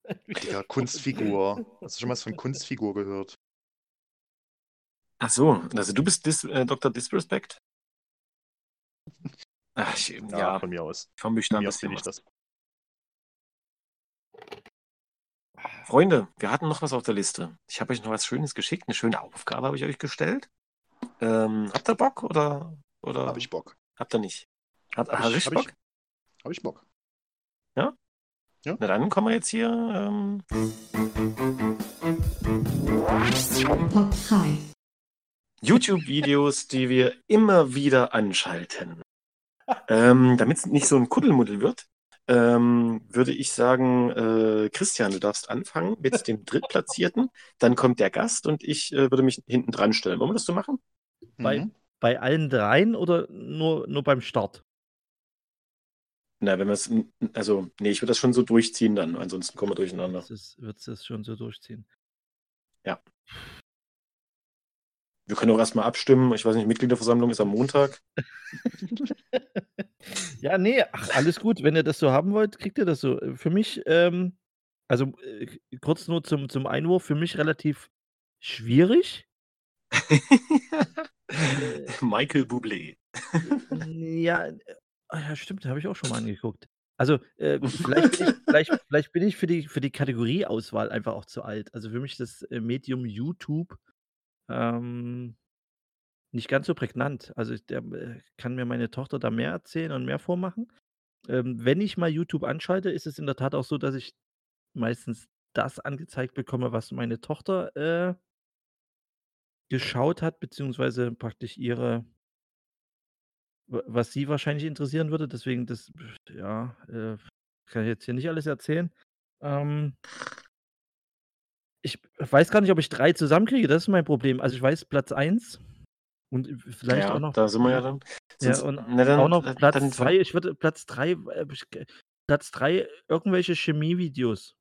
<laughs> Digga, Kunstfigur. <laughs> Hast du schon mal was von Kunstfigur gehört? Ach so, also du bist Dis äh, Dr. Disrespect? <laughs> Ach, ich, ja, Ja, von mir aus. Von mir bin ich was. das. Freunde, wir hatten noch was auf der Liste. Ich habe euch noch was Schönes geschickt. Eine schöne Aufgabe habe ich euch gestellt. Ähm, habt ihr Bock oder, oder Hab ich Bock. habt ihr nicht? Hat, Hab hat ich- ich hab Bock? Hab ich Bock. Na dann kommen wir jetzt hier. Ähm, Top 3. YouTube-Videos, die wir immer wieder anschalten. <laughs> ähm, Damit es nicht so ein Kuddelmuddel wird, ähm, würde ich sagen, äh, Christian, du darfst anfangen mit dem Drittplatzierten. Dann kommt der Gast und ich äh, würde mich hinten dran stellen. Wollen wir das so machen? Mhm. bei allen dreien oder nur, nur beim Start? Na, wenn wir es, also, nee, ich würde das schon so durchziehen dann, ansonsten kommen wir durcheinander. Wird es das schon so durchziehen? Wir können auch erstmal abstimmen. Ich weiß nicht, Mitgliederversammlung ist am Montag. <laughs> Ja, nee, ach, alles gut. Wenn ihr das so haben wollt, kriegt ihr das so. Äh, Für mich, ähm, also äh, kurz nur zum, zum Einwurf, für mich relativ schwierig. <laughs> Äh, <laughs> Michael Bublé. ja, äh, ah ja, stimmt, habe ich auch schon mal angeguckt. Also, äh, vielleicht, bin ich, <laughs> vielleicht, vielleicht bin ich für die, für die Kategorieauswahl einfach auch zu alt. Also für mich ist das äh, Medium YouTube ähm, nicht ganz so prägnant. Also ich, der, kann mir meine Tochter da mehr erzählen und mehr vormachen. Ähm, wenn ich mal YouTube anschalte, ist es in der Tat auch so, dass ich meistens das angezeigt bekomme, was meine Tochter äh, geschaut hat, beziehungsweise praktisch ihre, wa- was sie wahrscheinlich interessieren würde. Deswegen, das, ja, äh, kann ich jetzt hier nicht alles erzählen. Ähm, ich weiß gar nicht, ob ich drei zusammenkriege. Das ist mein Problem. Also ich weiß Platz 1 und äh, vielleicht ja, auch noch. da sind wir ja dann. Ja, und na, dann, auch noch Platz dann- 2. Ich würde Platz 3, Platz 3 irgendwelche Chemievideos.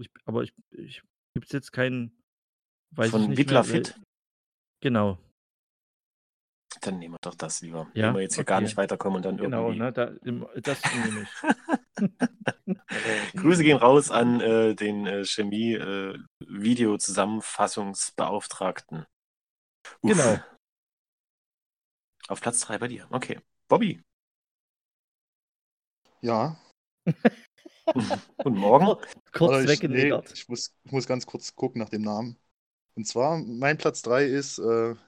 Ich, aber ich, ich gibt es jetzt keinen. Weiß Von nicht Wittler mehr, wel- Fit. Genau, Dann nehmen wir doch das lieber. Ja, Wenn wir jetzt hier gar okay. nicht weiterkommen und dann genau, irgendwie. ne, da, das nehme ich. <laughs> Grüße gehen raus an äh, den äh, Chemie-Video-Zusammenfassungsbeauftragten. Genau. Auf Platz 3 bei dir. Okay. Bobby. Ja, <laughs> Guten Morgen. Kurz Warte, ich, nee, ich, muss, ich muss ganz kurz gucken nach dem Namen. Und zwar, mein Platz 3 ist, äh,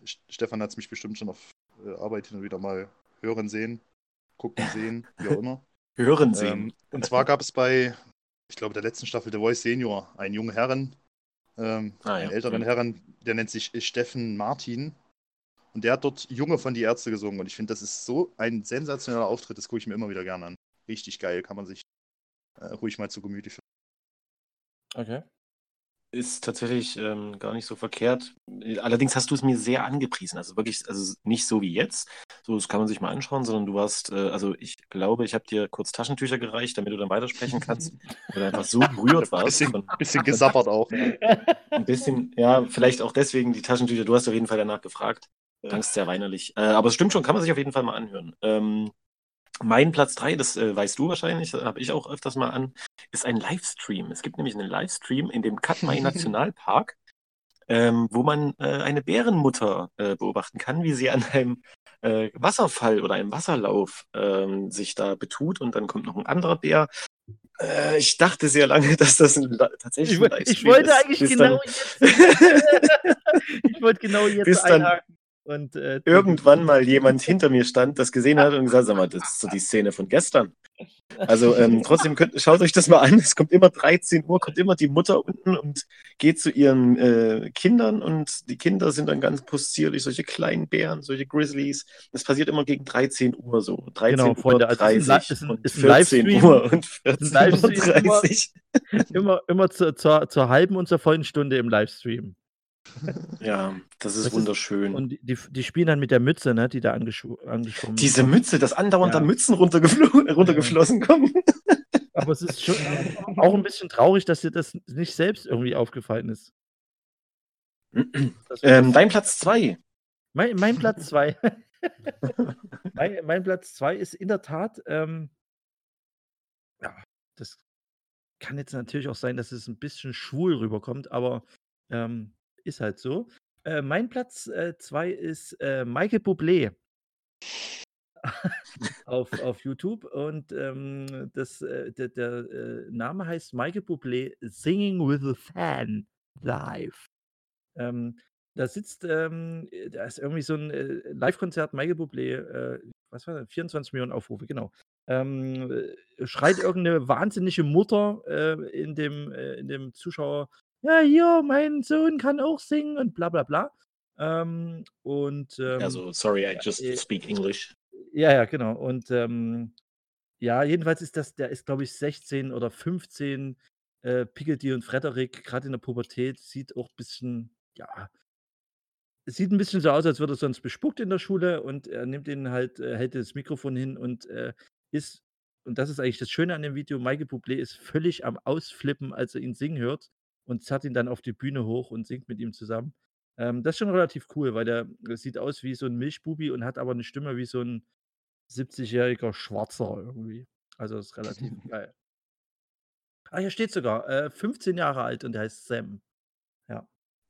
St- Stefan hat es mich bestimmt schon auf äh, Arbeit hin und wieder mal hören sehen, gucken <laughs> sehen, wie auch immer. Hören sehen. Ähm, und zwar gab es bei, ich glaube, der letzten Staffel The Voice Senior einen jungen Herren, ähm, Ah, ja. einen älteren Mhm. Herren, der nennt sich Steffen Martin. Und der hat dort Junge von die Ärzte gesungen. Und ich finde, das ist so ein sensationeller Auftritt, das gucke ich mir immer wieder gerne an. Richtig geil, kann man sich äh, ruhig mal zu Gemüte führen. Okay. Ist tatsächlich ähm, gar nicht so verkehrt. Allerdings hast du es mir sehr angepriesen. Also wirklich, also nicht so wie jetzt. So, das kann man sich mal anschauen, sondern du warst, äh, also ich glaube, ich habe dir kurz Taschentücher gereicht, damit du dann weitersprechen kannst. Weil du einfach so <laughs> berührt warst. Bisschen, Von, bisschen gesabbert auch. <laughs> ein bisschen, ja, vielleicht auch deswegen die Taschentücher. Du hast auf jeden Fall danach gefragt. Klangst sehr weinerlich. Äh, aber es stimmt schon, kann man sich auf jeden Fall mal anhören. Ähm, mein Platz 3, das äh, weißt du wahrscheinlich, habe ich auch öfters mal an, ist ein Livestream. Es gibt nämlich einen Livestream in dem Katmai <laughs> Nationalpark, ähm, wo man äh, eine Bärenmutter äh, beobachten kann, wie sie an einem äh, Wasserfall oder einem Wasserlauf ähm, sich da betut und dann kommt noch ein anderer Bär. Äh, ich dachte sehr lange, <laughs> dass das ein, tatsächlich Ich, ein Livestream ich wollte ist, eigentlich genau dann- jetzt. <laughs> ich wollte genau jetzt Bis dann einhaken. Und, äh, irgendwann mal jemand <laughs> hinter mir stand, das gesehen hat und gesagt, sag mal, das ist so die Szene von gestern. Also ähm, trotzdem könnt, schaut euch das mal an. Es kommt immer 13 Uhr, kommt immer die Mutter unten und geht zu ihren äh, Kindern und die Kinder sind dann ganz possierlich, solche kleinen Bären, solche Grizzlies. Das passiert immer gegen 13 Uhr so. 13 Genau, Freunde, Uhr also es ist ein 30 ist ein- und ist ein 14 Livestream. Uhr und ist ein 14 Uhr Livestream, immer- 30. immer, immer zur, zur, zur halben und zur vollen Stunde im Livestream. Ja, das ist Das ist- wunderschön. Und die, die spielen dann mit der Mütze, ne, die da angeschw angeschwommen Diese. Mütze, dass andauernd Ja. da Mützen runtergeflo <laughs> runtergeflossen kommen. Aber es ist schon auch ein bisschen traurig, dass dir das nicht selbst irgendwie aufgefallen ist. Ähm, dein Platz 2. mein, mein Platz 2. <laughs> mein, mein Platz 2 ist in der Tat, ähm, ja, das kann jetzt natürlich auch sein, dass es ein bisschen schwul rüberkommt, aber ähm, ist halt so. Äh, mein Platz 2 ist äh, Michael Bublé. <laughs> auf, auf YouTube und ähm, das, äh, der, der äh, Name heißt Michael Bublé Singing with a Fan live. Ähm, da sitzt, ähm, äh, da ist irgendwie so ein äh, Live-Konzert, Michael Bublé, äh, was war das? 24 Millionen Aufrufe, genau. Ähm, äh, schreit irgendeine wahnsinnige Mutter äh, in, dem, äh, in dem Zuschauer, ja, hier, mein Sohn kann auch singen und bla bla bla. Ähm, und ähm, Also, sorry, I just äh, speak English. ja, ja, genau. Und ähm, Ja, jedenfalls ist das, der ist, glaube ich, 16 oder 15. Äh, Pickledy und Frederik, gerade in der Pubertät, sieht auch ein bisschen, ja, sieht ein bisschen so aus, als würde er sonst bespuckt in der Schule und er nimmt ihn halt, äh, hält das Mikrofon hin und äh, ist, und das ist eigentlich das Schöne an dem Video, Michael Bublé ist völlig am Ausflippen, als er ihn singen hört und zerrt ihn dann auf die Bühne hoch und singt mit ihm zusammen. Ähm, das ist schon relativ cool, weil der, sieht aus wie so ein Milchbubi und hat aber eine Stimme wie so ein 70-jähriger Schwarzer irgendwie. Also das ist relativ <laughs> geil. Ah, hier steht sogar, äh, 15 Jahre alt und der heißt Sam. Ja.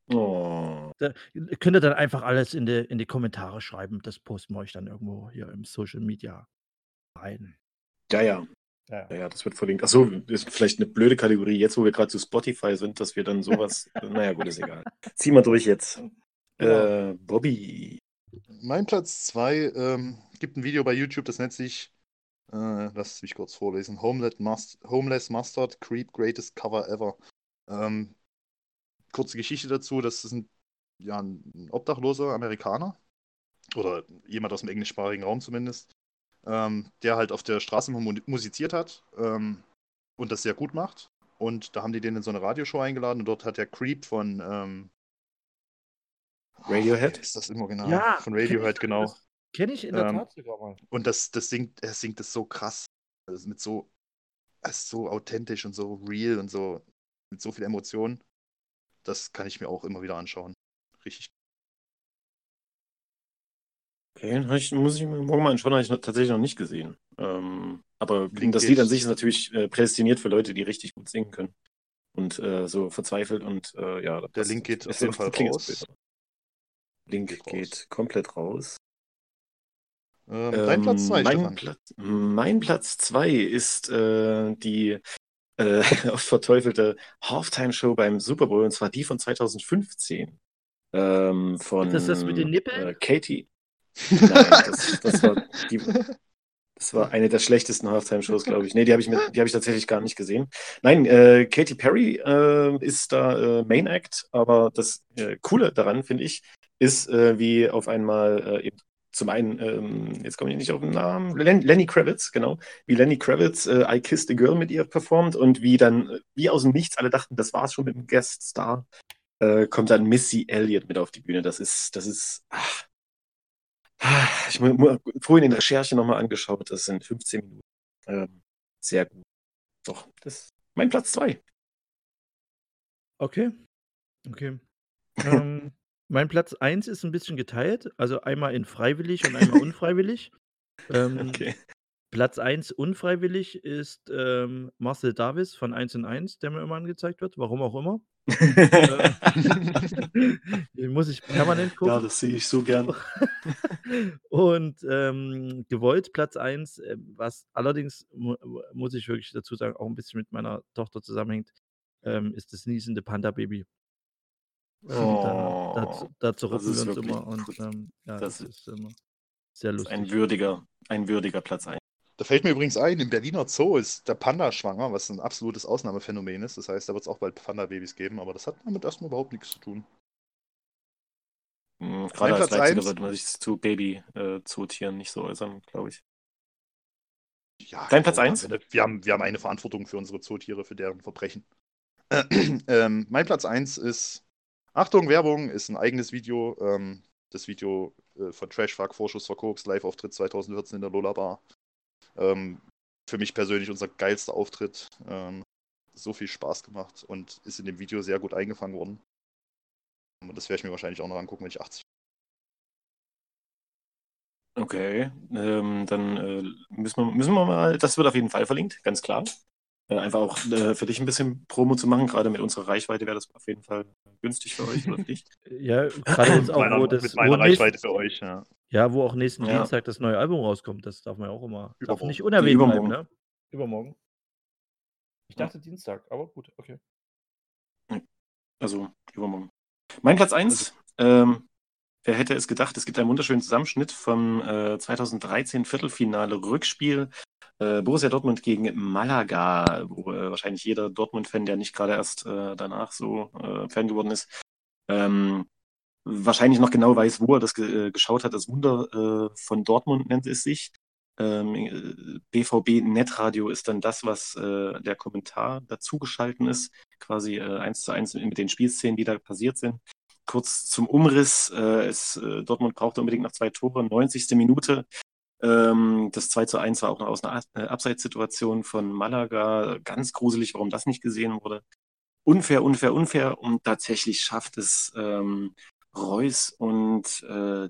Oh. Da könnt ihr dann einfach alles in die, in die Kommentare schreiben. Das posten wir euch dann irgendwo hier im Social Media rein. Ja, ja. Ja. Ja, das wird verlinkt. Achso, ist vielleicht eine blöde Kategorie, jetzt wo wir gerade zu Spotify sind, dass wir dann sowas. <laughs> naja, gut, ist egal. Zieh mal durch jetzt. Genau. Äh, Bobby. Mein Platz 2 ähm, gibt ein Video bei YouTube, das nennt sich, äh, lass mich kurz vorlesen, Homeless, Must Homeless Mustard Creep Greatest Cover Ever. Ähm, kurze Geschichte dazu, das ist ein, ja, ein obdachloser Amerikaner oder jemand aus dem englischsprachigen Raum zumindest, ähm, der halt auf der Straße mu- musiziert hat ähm, und das sehr gut macht. Und da haben die den in so eine Radioshow eingeladen und dort hat der Creep von ähm, Radiohead? Ist das immer genau? Ja, von kenn Radiohead, sogar, genau. das Kenne ich in der Ähm, Tat sogar mal. Und das, das singt, er singt es so krass. Also mit so, so authentisch und so real und so, mit so viel Emotion. Das kann ich mir auch immer wieder anschauen. Richtig. Okay, ich, muss ich mir morgen mal anschauen, habe ich noch, tatsächlich noch nicht gesehen. Ähm, aber Link das. Lied an sich ist natürlich äh, prädestiniert für Leute, die richtig gut singen können. Und äh, so verzweifelt und äh, ja. Der Link geht auf ist- jeden Fall klingt raus. Link Geht geht, raus. komplett raus. Ähm, dein Platz 2, mein, Stefan. Platz, mein Platz 2 ist äh, die äh, <laughs> oft verteufelte Halftime-Show beim Super Bowl, und zwar die von 2015. Ähm, von Ist das das mit den Nippeln? Äh, Katie. Nein, das, das, war die, das war eine der schlechtesten Halftime-Shows, glaube ich. Nee, die habe ich, hab ich tatsächlich gar nicht gesehen. Nein, äh, Katy Perry äh, ist da äh, Main Act, aber das äh, Coole daran, finde ich, ist, äh, wie auf einmal äh, eben zum einen, ähm, jetzt komme ich nicht auf den Namen, Len Lenny Kravitz, genau, wie Lenny Kravitz äh, I Kissed a Girl mit ihr performt und wie dann, äh, wie aus dem Nichts, alle dachten, das war's schon mit dem Guest Star, äh, kommt dann Missy Elliott mit auf die Bühne. Das ist, das ist, ach, ich mu- vorhin in der Recherche nochmal angeschaut, das sind 15 Minuten. Ähm, sehr gut. Doch, das ist mein Platz 2. Okay. Okay. ähm, <laughs> mein Platz 1 ist ein bisschen geteilt. Also einmal in freiwillig und einmal unfreiwillig. <laughs> Ähm, Okay. Platz 1 unfreiwillig ist ähm, Marcel Davis von 1 und 1, der mir immer angezeigt wird, warum auch immer. <laughs> Den muss ich permanent gucken. ja, das sehe ich so gern. <laughs> Und ähm, gewollt Platz 1, äh, was allerdings, mu muss ich wirklich dazu sagen, auch ein bisschen mit meiner Tochter zusammenhängt, ähm, ist das niesende Panda-Baby. Dazu, Oh, dazu das rufen wir uns immer und ähm, ja, Das das, ist immer sehr lustig. ein würdiger, ein würdiger Platz 1. Da fällt mir übrigens ein, im Berliner Zoo ist der Panda schwanger, was ein absolutes Ausnahmephänomen ist. Das heißt, da wird es auch bald Panda-Babys geben, aber das hat damit erstmal überhaupt nichts zu tun. Mhm, Mein Gerade als Platz Leipziger eins- sollte man sich zu Baby-Zootieren nicht so äußern, glaube ich. Ja, Dein Platz komm, eins? wir- Wir haben, wir haben eine Verantwortung für unsere Zootiere, für deren Verbrechen. <clears throat> ähm, mein Platz 1 ist, Achtung, Werbung, ist ein eigenes Video. Ähm, das Video äh, von Trashfuck, Vorschuss verkokst, Live-Auftritt 2014 in der Lola Bar. Ähm, für mich persönlich unser geilster Auftritt. Ähm, so viel Spaß gemacht und ist in dem Video sehr gut eingefangen worden. Und das werde ich mir wahrscheinlich auch noch angucken, wenn ich 80 Okay, ähm, dann äh, müssen, wir, müssen wir mal, das wird auf jeden Fall verlinkt, ganz klar. Äh, einfach auch äh, für dich ein bisschen Promo zu machen, gerade mit unserer Reichweite wäre das auf jeden Fall günstig für euch oder für dich. Ja, gerade <laughs> jetzt auch, meiner, wo das mit meiner Reichweite für euch. Ja. Ja, wo auch nächsten Ja. Dienstag das neue Album rauskommt, das darf man ja auch immer. Darf nicht unerwähnt bleiben, Übermorgen. ne? Übermorgen. Ich dachte Dienstag, aber gut, okay. Also übermorgen. Mein Platz 1, ähm, wer hätte es gedacht, es gibt einen wunderschönen Zusammenschnitt vom äh, 2013 Viertelfinale Rückspiel äh, Borussia Dortmund gegen Malaga, wo äh, wahrscheinlich jeder Dortmund-Fan, der nicht gerade erst äh, danach so äh, Fan geworden ist, ähm, wahrscheinlich noch genau weiß, wo er das ge äh, geschaut hat. Das Wunder äh, von Dortmund nennt es sich. Ähm, äh, BVB Netradio ist dann das, was äh, der Kommentar dazugeschalten ist, quasi äh, eins zu eins mit den Spielszenen, die da passiert sind. Kurz zum Umriss, äh, es, äh, Dortmund brauchte unbedingt noch zwei Tore, 90. Minute. Ähm, das 2 zu 1 war auch noch aus einer Ab- äh, Abseitssituation von Malaga. Ganz gruselig, warum das nicht gesehen wurde. Unfair, unfair, unfair. Und tatsächlich schafft es ähm, Reus und äh,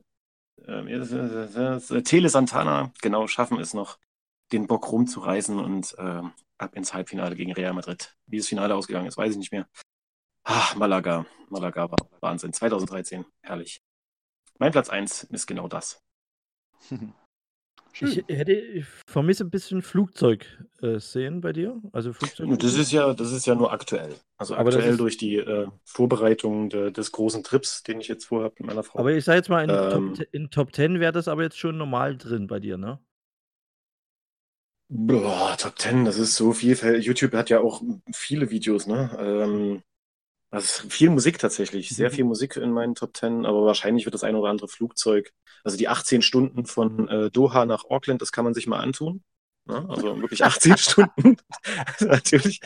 äh, Tele Santana, genau, schaffen es noch, den Bock rumzureißen und äh, ab ins Halbfinale gegen Real Madrid. Wie das Finale ausgegangen ist, weiß ich nicht mehr. Ach, Malaga. Malaga war Wahnsinn. 2013, herrlich. Mein Platz 1 ist genau das. <laughs> Ich hätte, ich vermisse ein bisschen Flugzeug-Szenen bei dir. Also Flugzeug. Das ist ja, das ist ja nur aktuell. Also Aber aktuell durch die äh, Vorbereitung de, des großen Trips, den ich jetzt vorhabe mit meiner Frau. Aber ich sage jetzt mal, in, Ähm. Top, in Top 10 wäre das aber jetzt schon normal drin bei dir, ne? Boah, Top 10, das ist so vielfältig. YouTube hat ja auch viele Videos, ne? Ähm, also viel Musik tatsächlich, sehr Mhm. viel Musik in meinen Top 10, aber wahrscheinlich wird das ein oder andere Flugzeug, also die 18 Stunden von äh, Doha nach Auckland, das kann man sich mal antun. Ne? Also wirklich 18 <laughs> Stunden. Also natürlich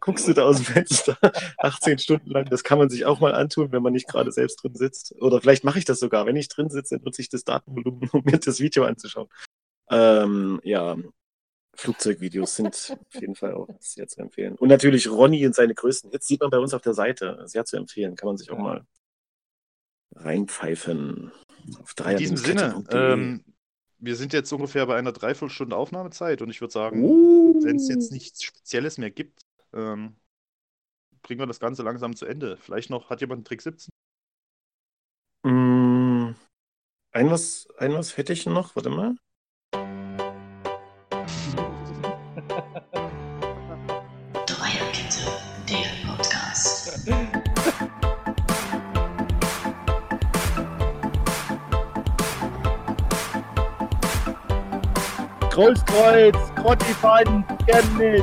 guckst du da aus dem Fenster 18 Stunden lang, das kann man sich auch mal antun, wenn man nicht gerade selbst drin sitzt. Oder vielleicht mache ich das sogar, wenn ich drin sitze, nutze ich das Datenvolumen, <laughs> um mir das Video anzuschauen. Ähm, ja, Flugzeugvideos sind auf jeden Fall auch sehr zu empfehlen. Und natürlich Ronny und seine größten Hits sieht man bei uns auf der Seite. Sehr zu empfehlen. Kann man sich auch mal reinpfeifen. Auf In diesem Sinne, ähm, wir sind jetzt ungefähr bei einer Dreiviertelstunde Aufnahmezeit und ich würde sagen, Uh. wenn es jetzt nichts Spezielles mehr gibt, ähm, bringen wir das Ganze langsam zu Ende. Vielleicht noch, hat jemand einen Trick 17? Mm, ein, was, ein was hätte ich noch. Warte mal. Kreuzkreuz, Grottifan, Chemnitz.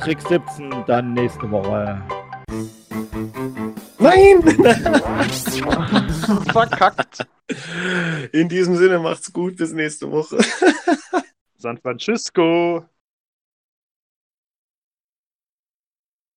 Trick 17, dann nächste Woche. Nein! <laughs> Verkackt! In diesem Sinne macht's gut. Bis nächste Woche. San Francisco!